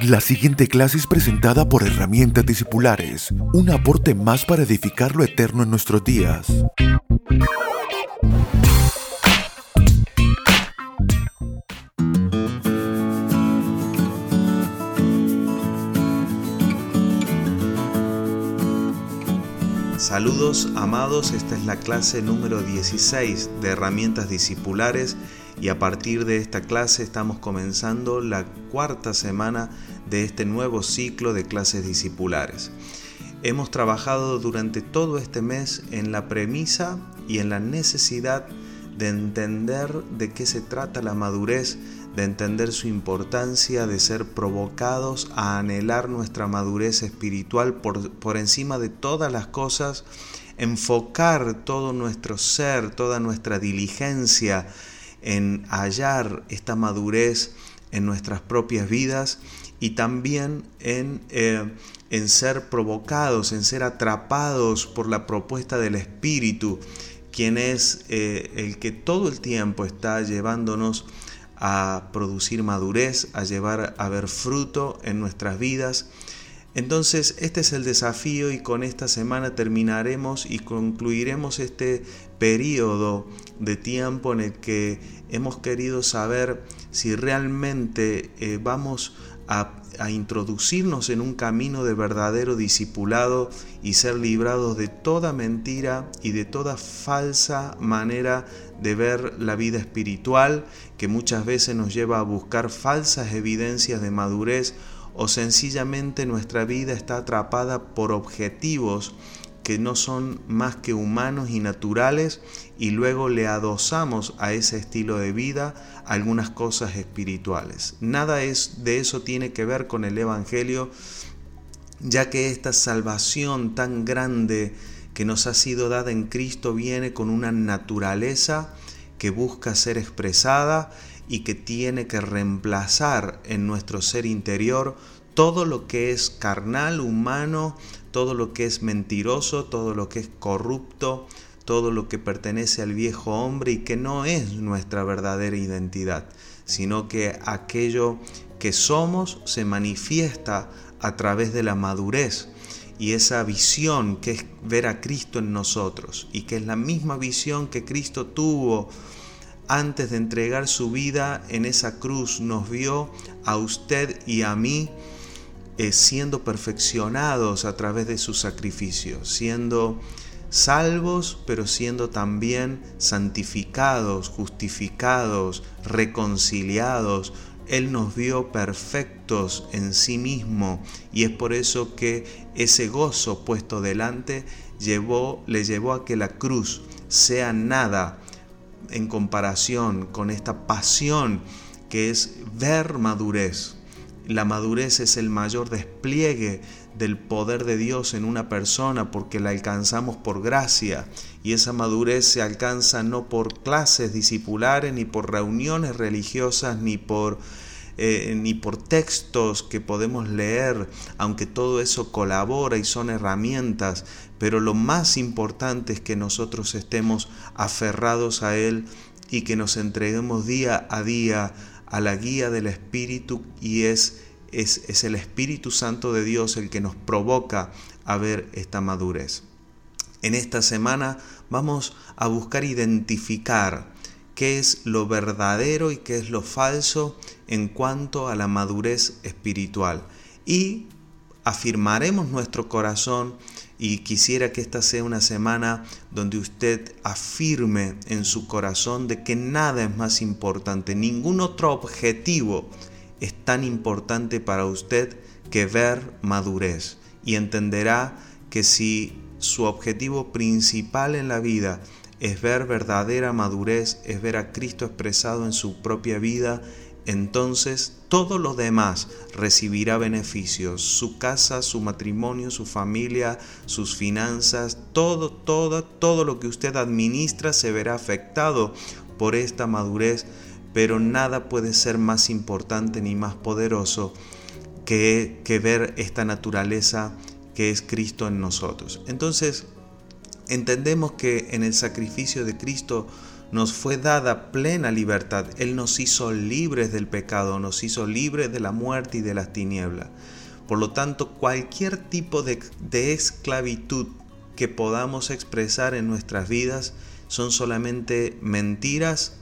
La siguiente clase es presentada por Herramientas Discipulares, un aporte más para edificar lo eterno en nuestros días. Saludos amados, esta es la clase número 16 de Herramientas Discipulares y a partir de esta clase estamos comenzando la cuarta semana de este nuevo ciclo de clases discipulares. Hemos trabajado durante todo este mes en la premisa y en la necesidad de entender de qué se trata la madurez, de entender su importancia, de ser provocados a anhelar nuestra madurez espiritual por, por encima de todas las cosas, enfocar todo nuestro ser, toda nuestra diligencia, en hallar esta madurez en nuestras propias vidas y también en, eh, en ser provocados, en ser atrapados por la propuesta del Espíritu, quien es eh, el que todo el tiempo está llevándonos a producir madurez, a llevar a ver fruto en nuestras vidas. Entonces, este es el desafío y con esta semana terminaremos y concluiremos este periodo de tiempo en el que hemos querido saber si realmente eh, vamos a, a, introducirnos en un camino de verdadero discipulado y ser librados de toda mentira y de toda falsa manera de ver la vida espiritual que muchas veces nos lleva a buscar falsas evidencias de madurez o sencillamente nuestra vida está atrapada por objetivos que no son más que humanos y naturales y luego le adosamos a ese estilo de vida algunas cosas espirituales. Nada es, de eso tiene que ver con el Evangelio, ya que esta salvación tan grande que nos ha sido dada en Cristo viene con una naturaleza que busca ser expresada y que tiene que reemplazar en nuestro ser interior todo lo que es carnal, humano, todo lo que es mentiroso, todo lo que es corrupto, todo lo que pertenece al viejo hombre y que no es nuestra verdadera identidad, sino que aquello que somos se manifiesta a través de la madurez y esa visión que es ver a Cristo en nosotros y que es la misma visión que Cristo tuvo antes de entregar su vida en esa cruz, nos vio a usted y a mí eh, siendo perfeccionados a través de su sacrificio, siendo salvos, pero siendo también santificados, justificados, reconciliados. Él nos vio perfectos en sí mismo y es por eso que ese gozo puesto delante llevó, le llevó a que la cruz sea nada en comparación con esta pasión que es ver madurez, la madurez es el mayor despliegue del poder de Dios en una persona porque la alcanzamos por gracia. Y esa madurez se alcanza no por clases discipulares ni por reuniones religiosas ni por eh, ni por textos que podemos leer, aunque todo eso colabora y son herramientas, pero lo más importante es que nosotros estemos aferrados a Él y que nos entreguemos día a día a la guía del Espíritu y es, es, es el Espíritu Santo de Dios el que nos provoca a ver esta madurez. En esta semana vamos a buscar identificar qué es lo verdadero y qué es lo falso en cuanto a la madurez espiritual. Y afirmaremos nuestro corazón y quisiera que esta sea una semana donde usted afirme en su corazón de que nada es más importante, ningún otro objetivo es tan importante para usted que ver madurez. Y entenderá que si su objetivo principal en la vida es ver verdadera madurez, es ver a Cristo expresado en su propia vida, entonces todo lo demás recibirá beneficios, su casa, su matrimonio, su familia, sus finanzas, todo, todo, todo lo que usted administra se verá afectado por esta madurez, pero nada puede ser más importante ni más poderoso que, que ver esta naturaleza que es Cristo en nosotros. Entonces, entendemos que en el sacrificio de Cristo nos fue dada plena libertad. Él nos hizo libres del pecado, nos hizo libres de la muerte y de las tinieblas. Por lo tanto, cualquier tipo de, esclavitud que podamos expresar en nuestras vidas son solamente mentiras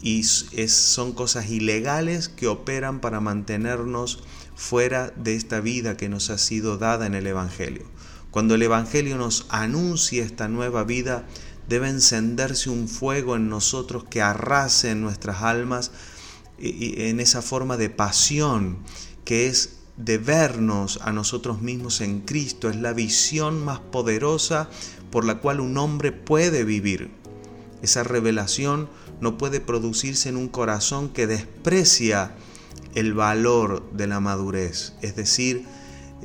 y son cosas ilegales que operan para mantenernos fuera de esta vida que nos ha sido dada en el Evangelio. Cuando el Evangelio nos anuncia esta nueva vida, debe encenderse un fuego en nosotros que arrase en nuestras almas en esa forma de pasión que es de vernos a nosotros mismos en Cristo. Es la visión más poderosa por la cual un hombre puede vivir. Esa revelación no puede producirse en un corazón que desprecia el valor de la madurez, es decir,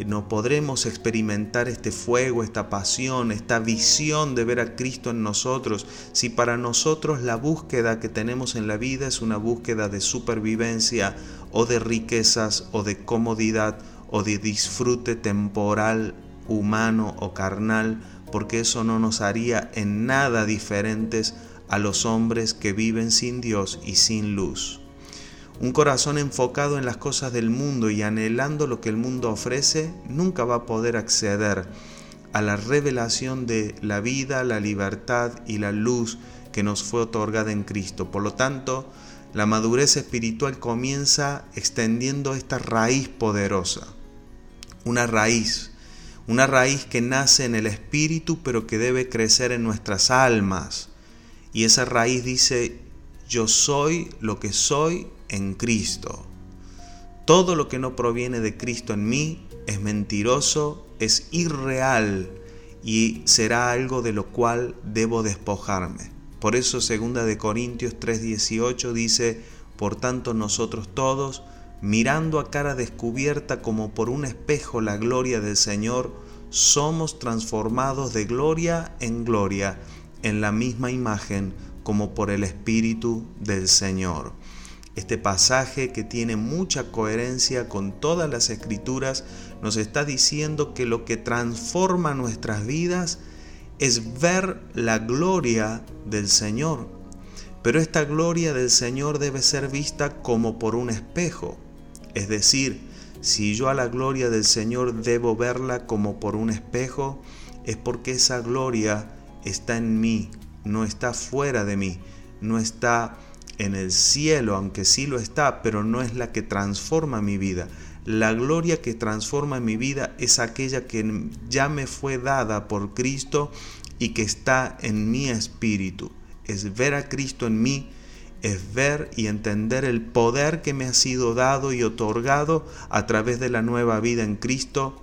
no podremos experimentar este fuego, esta pasión, esta visión de ver a Cristo en nosotros si para nosotros la búsqueda que tenemos en la vida es una búsqueda de supervivencia o de riquezas o de comodidad o de disfrute temporal, humano o carnal, porque eso no nos haría en nada diferentes a los hombres que viven sin Dios y sin luz. Un corazón enfocado en las cosas del mundo y anhelando lo que el mundo ofrece nunca va a poder acceder a la revelación de la vida, la libertad y la luz que nos fue otorgada en Cristo. Por lo tanto, la madurez espiritual comienza extendiendo esta raíz poderosa. Una raíz, una raíz que nace en el espíritu pero que debe crecer en nuestras almas. Y esa raíz dice, yo soy lo que soy en Cristo. Todo lo que no proviene de Cristo en mí es mentiroso, es irreal y será algo de lo cual debo despojarme. Por eso segunda de Corintios 3:18 dice, "Por tanto nosotros todos, mirando a cara descubierta como por un espejo la gloria del Señor, somos transformados de gloria en gloria en la misma imagen como por el Espíritu del Señor." Este pasaje que tiene mucha coherencia con todas las escrituras nos está diciendo que lo que transforma nuestras vidas es ver la gloria del Señor. Pero esta gloria del Señor debe ser vista como por un espejo. Es decir, si yo a la gloria del Señor debo verla como por un espejo, es porque esa gloria está en mí, no está fuera de mí, no está en el cielo, aunque sí lo está, pero no es la que transforma mi vida. La gloria que transforma mi vida es aquella que ya me fue dada por Cristo y que está en mi espíritu. Es ver a Cristo en mí, es ver y entender el poder que me ha sido dado y otorgado a través de la nueva vida en Cristo.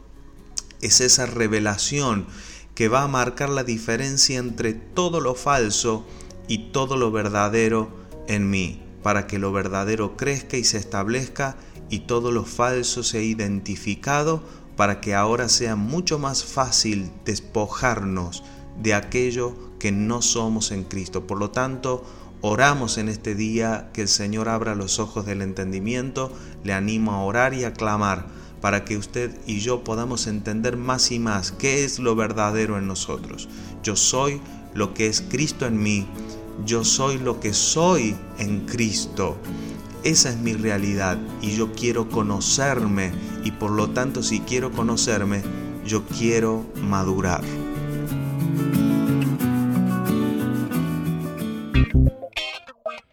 Es esa revelación que va a marcar la diferencia entre todo lo falso y todo lo verdadero en mí, para que lo verdadero crezca y se establezca y todo lo falso sea identificado, para que ahora sea mucho más fácil despojarnos de aquello que no somos en Cristo. Por lo tanto, oramos en este día que el Señor abra los ojos del entendimiento, le animo a orar y a clamar para que usted y yo podamos entender más y más qué es lo verdadero en nosotros. Yo soy lo que es Cristo en mí yo soy lo que soy en Cristo. Esa es mi realidad y yo quiero conocerme y por lo tanto si quiero conocerme, yo quiero madurar.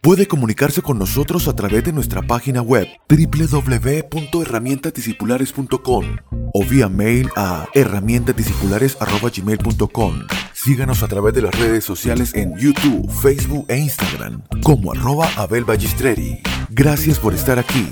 Puede comunicarse con nosotros a través de nuestra página web www.herramientadiscipulares.com o vía mail a herramientadiscipulares.com. Síganos a través de las redes sociales en YouTube, Facebook e Instagram como arroba Abel Gracias por estar aquí.